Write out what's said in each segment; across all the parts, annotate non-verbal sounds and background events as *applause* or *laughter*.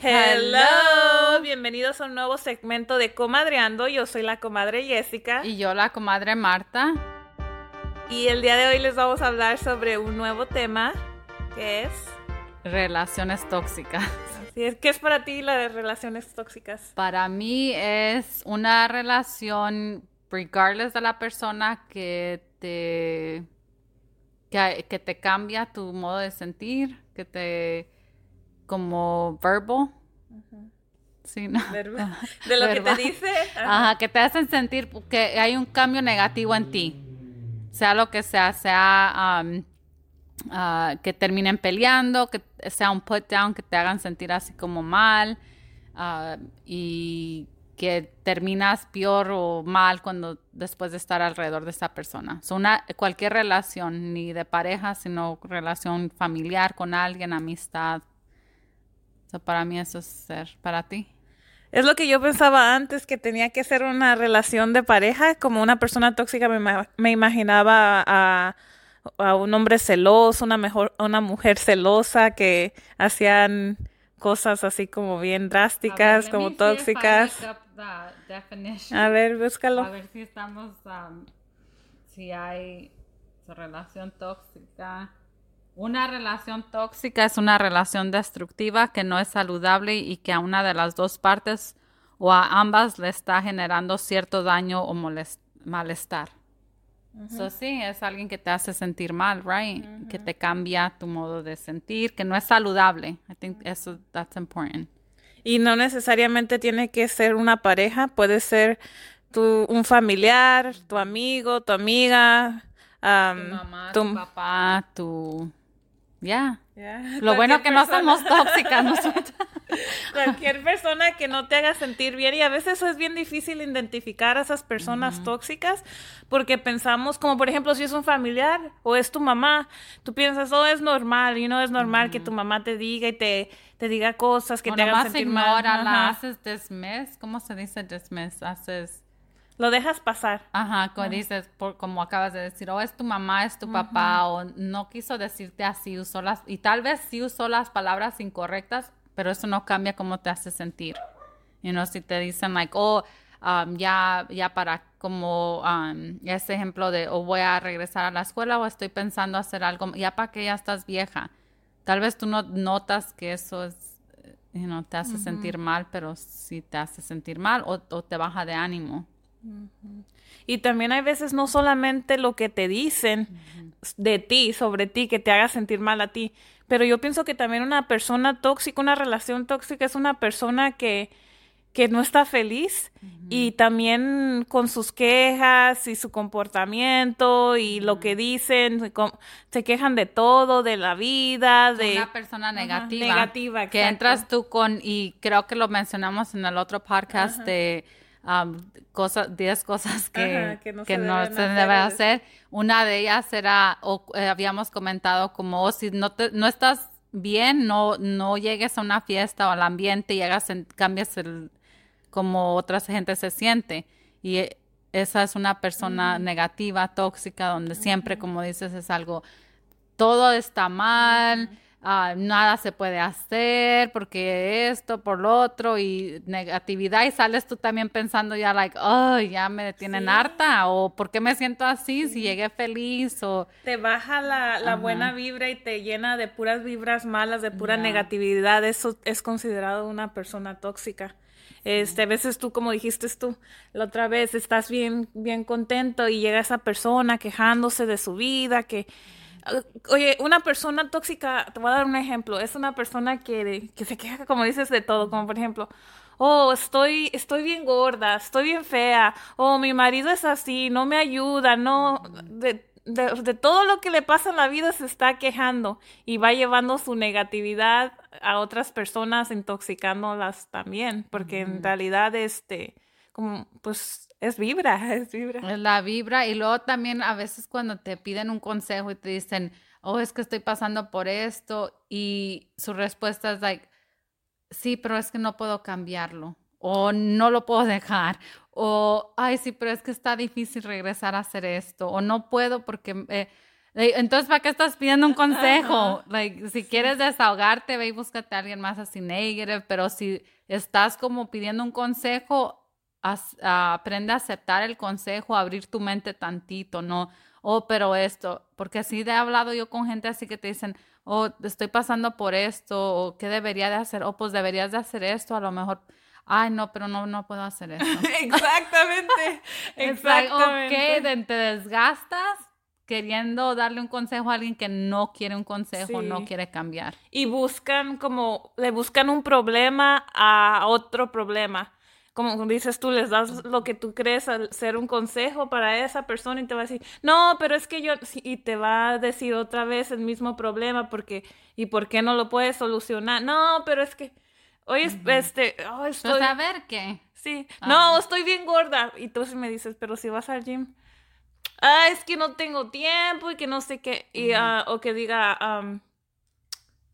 Hello, bienvenidos a un nuevo segmento de Comadreando. Yo soy la comadre Jessica. Y yo la comadre Marta. Y el día de hoy les vamos a hablar sobre un nuevo tema que es relaciones tóxicas. ¿Qué es para ti las relaciones tóxicas? Para mí es una relación, regardless de la persona, que te que, te cambia tu modo de sentir, que te como verbal. Sí, ¿no? De lo que te dice. Ajá. que te hacen sentir que hay un cambio negativo en ti. Sea lo que sea, sea um, uh, que terminen peleando, que sea un put down, que te hagan sentir así como mal. Uh, y que terminas peor o mal cuando después de estar alrededor de esa persona. una, cualquier relación, ni de pareja, sino relación familiar con alguien, amistad. Para mí eso es ser, para ti. Es lo que yo pensaba antes, que tenía que ser una relación de pareja, como una persona tóxica me, me imaginaba a, a, un hombre celoso, una, mejor, una mujer celosa que hacían cosas así como bien drásticas, como tóxicas. A ver, búscalo. A ver si estamos, um, si hay relación tóxica. Una relación tóxica es una relación destructiva que no es saludable y que a una de las dos partes o a ambas le está generando cierto daño o malestar. Eso sí, es alguien que te hace sentir mal, right? Que te cambia tu modo de sentir, que no es saludable. I think eso that's important. Y no necesariamente tiene que ser una pareja, puede ser tu, un familiar, tu amigo, tu amiga, tu mamá, tu, papá, tu... Ya. Lo bueno que no somos tóxicas nosotros. *laughs* Cualquier persona que no te haga sentir bien y a veces es bien difícil identificar a esas personas tóxicas porque pensamos, como por ejemplo si es un familiar o es tu mamá, tú piensas, oh, es normal y no es normal que tu mamá te diga y te, te diga cosas que te hagan sentir mal. la haces dismiss, ¿cómo se dice dismiss? Haces... Lo dejas pasar. Ajá, como dices, por, como acabas de decir, o es tu mamá, es tu papá, o no quiso decirte así, usó las, y tal vez sí usó las palabras incorrectas, pero eso no cambia cómo te hace sentir. You know, si te dicen, like, oh, um, ya, ya para, como um, ese ejemplo de, o voy a regresar a la escuela, o estoy pensando hacer algo, ya para que ya estás vieja. Tal vez tú no notas que eso es, you know, te hace sentir mal, pero sí te hace sentir mal o, te baja de ánimo. Y también hay veces no solamente lo que te dicen de ti, sobre ti, que te haga sentir mal a ti, pero yo pienso que también una persona tóxica, una relación tóxica es una persona que, que no está feliz y también con sus quejas y su comportamiento y lo que dicen, se quejan de todo, de la vida, de... Una persona negativa. negativa, Que entras tú con, y creo que lo mencionamos en el otro podcast de cosas, 10 cosas que, no se, debe hacer. Una de ellas era, o eh, habíamos comentado como, oh, si no, te, no estás bien, no, no llegues a una fiesta o al ambiente y hagas, cambias el, como otra gente se siente. Y eh, esa es una persona negativa, tóxica, donde siempre, como dices, es algo, todo está mal. Ah, nada se puede hacer porque esto, por lo otro y negatividad y sales tú también pensando ya like, oh, ya me tienen harta o por qué me siento así si llegué feliz o... Te baja la, la buena vibra y te llena de puras vibras malas, de pura negatividad, eso es considerado una persona tóxica. Este, a veces tú, como dijiste tú, la otra vez estás bien, bien contento y llega esa persona quejándose de su vida, que Oye, una persona tóxica, te voy a dar un ejemplo, es una persona que, que se queja, como dices, de todo, como por ejemplo, oh, estoy, estoy bien gorda, estoy bien fea, oh, mi marido es así, no me ayuda, no, de, de, todo lo que le pasa en la vida se está quejando y va llevando su negatividad a otras personas, intoxicándolas también, porque en realidad, este, como, pues, es vibra, *laughs* es vibra. Es la vibra y luego también a veces cuando te piden un consejo y te dicen, oh, es que estoy pasando por esto y su respuesta es like, sí, pero es que no puedo cambiarlo o no lo puedo dejar o, ay, sí, pero es que está difícil regresar a hacer esto o no puedo porque... Eh, Entonces, ¿para qué estás pidiendo un *laughs* consejo? Like, si quieres desahogarte, ve y búscate a alguien más así negative, pero si estás como pidiendo un consejo, aprende a aceptar el consejo, abrir tu mente tantito, no, oh, pero esto, porque así he hablado yo con gente así que te dicen, oh, estoy pasando por esto, o qué debería de hacer, oh, pues deberías de hacer esto, a lo mejor, ay, no, pero no, no puedo hacer eso. *laughs* exactamente, *laughs* exactamente. ok, te desgastas queriendo darle un consejo a alguien que no quiere un consejo, no quiere cambiar. Y buscan como, le buscan un problema a otro problema como dices tú, les das lo que tú crees al ser un consejo para esa persona y te va a decir, no, pero es que yo, y te va a decir otra vez el mismo problema porque, ¿y por qué no lo puedes solucionar? No, pero es que, hoy este, oh, estoy... a ver qué. Sí, ah. no, estoy bien gorda. Y tú sí me dices, pero si vas al gym, ah, es que no tengo tiempo y que no sé qué, y, ah, o que diga,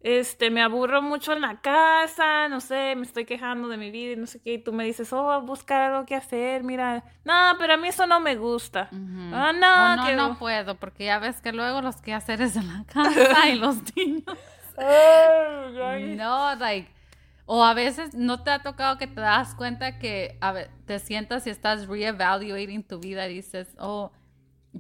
este, me aburro mucho en la casa, no sé, me estoy quejando de mi vida y no sé qué, y tú me dices, oh, buscar algo que hacer, mira, no, pero a mí eso no me gusta. Ah, no, no, no puedo, porque ya ves que luego los quehaceres en la *laughs* casa y los niños. no, like, o a veces no te ha tocado que te das cuenta que a ver, te sientas y estás reevaluating tu vida y dices, oh,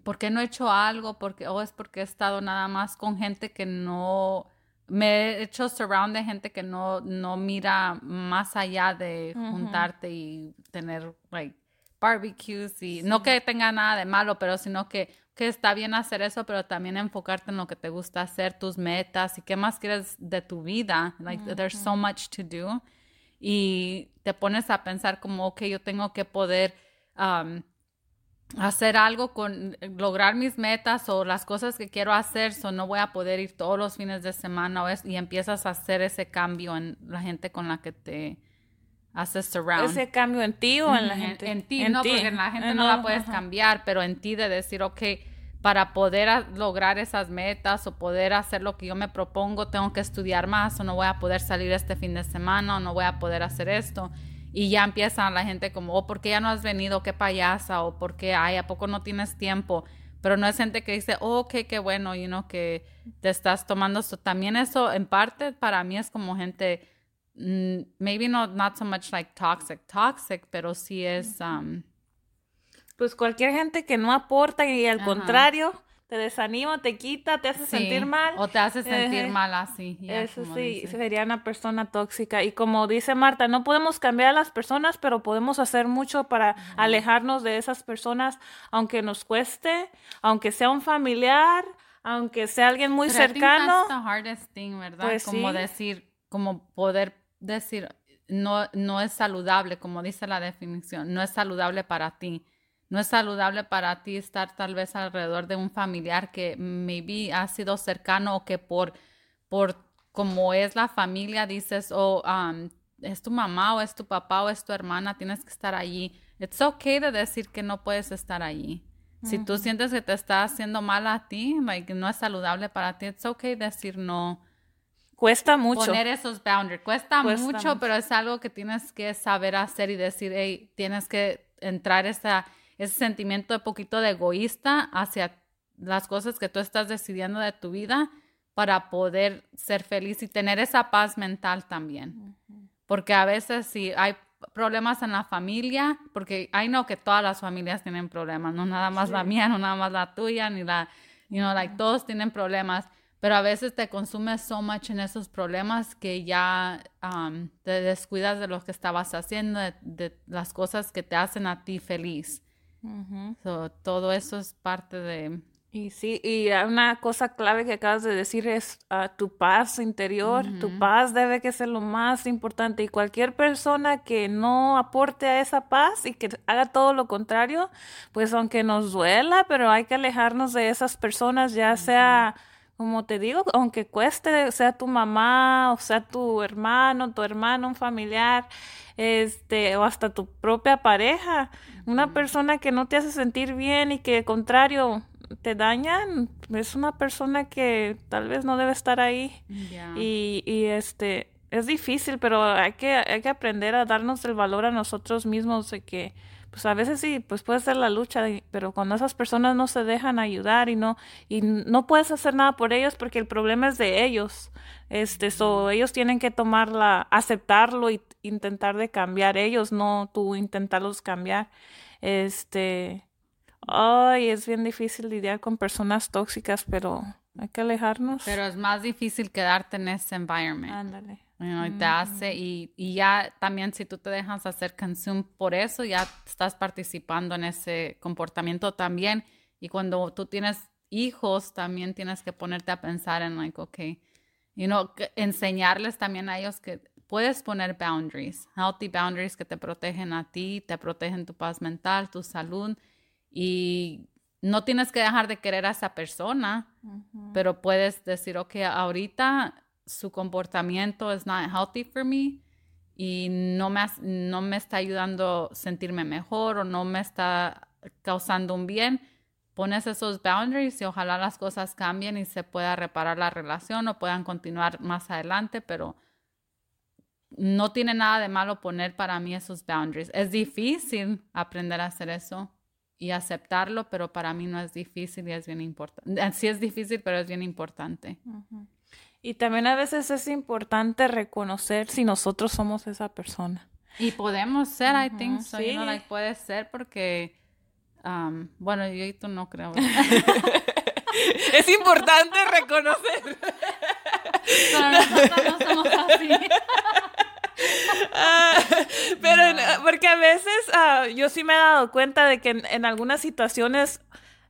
¿por qué no he hecho algo? Porque, oh, es porque he estado nada más con gente que no me he hecho surround de gente que no, no mira más allá de juntarte y tener like barbecues y no que tenga nada de malo, pero sino que, que está bien hacer eso, pero también enfocarte en lo que te gusta hacer, tus metas y qué más quieres de tu vida. Like there's so much to do. Y te pones a pensar como, ok, yo tengo que poder um, hacer algo con lograr mis metas o las cosas que quiero hacer, so no voy a poder ir todos los fines de semana o es, y empiezas a hacer ese cambio en la gente con la que te haces surround. Ese cambio en ti o en la gente. En, ti, no, porque en la gente no, la puedes cambiar, pero en ti de decir, ok, para poder lograr esas metas o poder hacer lo que yo me propongo, tengo que estudiar más o no voy a poder salir este fin de semana o no voy a poder hacer esto y ya empieza la gente como, oh, ¿por qué ya no has venido? ¿Qué payasa? O ¿por qué, ay, a poco no tienes tiempo? Pero no es gente que dice, oh, ok, qué bueno, you know, que te estás tomando esto. También eso, en parte, para mí es como gente, mm, maybe not, not so much like toxic, toxic, pero sí es... Um, pues cualquier gente que no aporta y al contrario te desanima, te quita, te hace sentir mal. O te hace sentir mal así. Eso sí, sería una persona tóxica. Y como dice Marta, no podemos cambiar a las personas, pero podemos hacer mucho para alejarnos de esas personas, aunque nos cueste, aunque sea un familiar, aunque sea alguien muy cercano. the hardest thing, ¿verdad? Pues como decir, como poder decir, no, no es saludable, como dice la definición, no es saludable para ti no es saludable para ti estar tal vez alrededor de un familiar que maybe ha sido cercano o que por, por como es la familia dices, o um, es tu mamá o es tu papá o es tu hermana, tienes que estar allí. It's okay de decir que no puedes estar allí. Si tú sientes que te está haciendo mal a ti, like, no es saludable para ti, it's okay decir no. Cuesta mucho. Poner esos boundaries. Cuesta, mucho, pero es algo que tienes que saber hacer y decir, hey, tienes que entrar esa ese sentimiento de poquito de egoísta hacia las cosas que tú estás decidiendo de tu vida para poder ser feliz y tener esa paz mental también. Porque a veces si hay problemas en la familia, porque hay no que todas las familias tienen problemas, no nada más la mía, no nada más la tuya, ni la, you know, like todos tienen problemas, pero a veces te consumes so much en esos problemas que ya um, te descuidas de lo que estabas haciendo, de, las cosas que te hacen a ti feliz todo eso es parte de... Y sí, y una cosa clave que acabas de decir es ah, tu paz interior. Tu paz debe que ser lo más importante. Y cualquier persona que no aporte a esa paz y que haga todo lo contrario, pues aunque nos duela, pero hay que alejarnos de esas personas, ya sea como te digo, aunque cueste, sea tu mamá, o sea tu hermano, tu hermano, un familiar, este, o hasta tu propia pareja, una persona que no te hace sentir bien y que al contrario te dañan, es una persona que tal vez no debe estar ahí. Y, y este, es difícil, pero hay que, hay que aprender a darnos el valor a nosotros mismos de que pues a veces sí, pues puede ser la lucha, pero cuando esas personas no se dejan ayudar y no, y no puedes hacer nada por ellos porque el problema es de ellos. Este, so, ellos tienen que tomarla, aceptarlo y intentar de cambiar ellos, no tú intentarlos cambiar. Este, ay, es bien difícil lidiar con personas tóxicas, pero hay que alejarnos. Pero es más difícil quedarte en ese environment. Ándale y te hace, y, y, ya también si tú te dejas hacer consume por eso, ya estás participando en ese comportamiento también. Y cuando tú tienes hijos, también tienes que ponerte a pensar en, like, ok, you know, enseñarles también a ellos que puedes poner boundaries, healthy boundaries que te protegen a ti, te protegen tu paz mental, tu salud. Y no tienes que dejar de querer a esa persona, pero puedes decir, ok, ahorita su comportamiento es not healthy for me y no me, no me está ayudando a sentirme mejor o no me está causando un bien, pones esos boundaries y ojalá las cosas cambien y se pueda reparar la relación o puedan continuar más adelante, pero no tiene nada de malo poner para mí esos boundaries. Es difícil aprender a hacer eso y aceptarlo, pero para mí no es difícil y es bien importante. Sí es difícil, pero es bien importante. Y también a veces es importante reconocer si nosotros somos esa persona. Y podemos ser, I think so, sí. puede ser porque, um, bueno, yo y tú no creo. *laughs* es importante reconocer. *laughs* Pero nosotros no somos así. Ah, pero porque a veces ah, yo sí me he dado cuenta de que en, algunas situaciones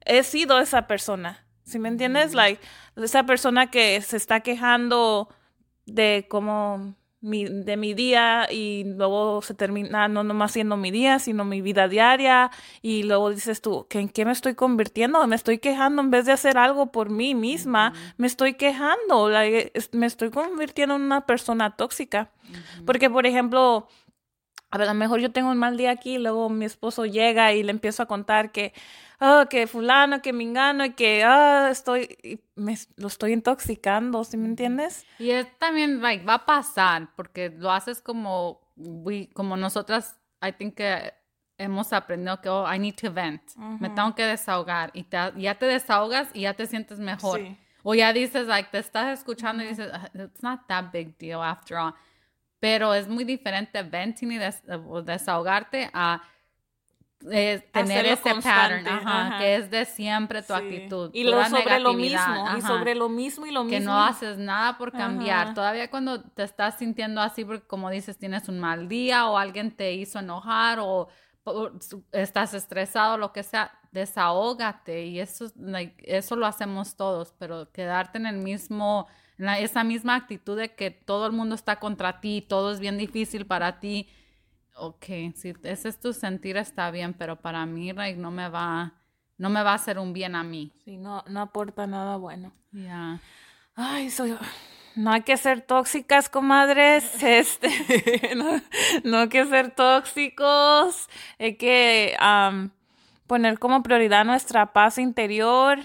he sido esa persona. ¿Sí me entiendes? Like, esa persona que se está quejando de cómo mi, de mi día y luego se termina no nomás siendo mi día, sino mi vida diaria y luego dices tú, ¿en qué me estoy convirtiendo? Me estoy quejando en vez de hacer algo por mí misma, me estoy quejando, me estoy convirtiendo en una persona tóxica. Porque, por ejemplo, a lo mejor yo tengo un mal día aquí y luego mi esposo llega y le empiezo a contar que, oh, que fulano, que me engano y que, ah, estoy, me, lo estoy intoxicando, ¿sí me entiendes? Y es también, like, va a pasar porque lo haces como, como nosotras, I think que hemos aprendido que, oh, I need to vent, me tengo que desahogar y ya te desahogas y ya te sientes mejor. O ya dices, like, te estás escuchando y dices, ah, it's not that big deal after all pero es muy diferente venting y desahogarte a eh, tener ese pattern, que es de siempre tu actitud. Y lo, sobre lo mismo, y sobre lo mismo y lo mismo. Que no haces nada por cambiar. Todavía cuando te estás sintiendo así, porque como dices, tienes un mal día o alguien te hizo enojar o, estás estresado, lo que sea, desahógate. Y eso, eso lo hacemos todos, pero quedarte en el mismo esa misma actitud de que todo el mundo está contra ti, todo es bien difícil para ti. Ok, si ese es tu sentir está bien, pero para mí no me va, no me va a hacer un bien a mí. Sí, no, no aporta nada bueno. Ya. Ay, soy, no hay que ser tóxicas, comadres. *laughs* Este, *laughs* no, hay que ser tóxicos. Hay que poner como prioridad nuestra paz interior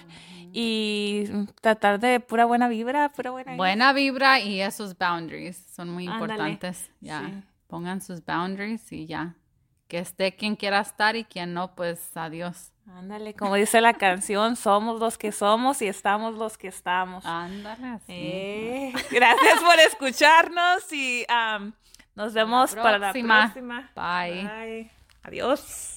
y tratar de pura buena vibra, pura buena vibra. Buena vibra y esos boundaries son muy importantes. Ya, pongan sus boundaries y ya. Que esté quien quiera estar y quien no, pues adiós. Ándale, como dice la canción, somos los que somos y estamos los que estamos. Ándale. Eh, *laughs* gracias por escucharnos y nos vemos para la próxima. Bye. Bye. Adiós.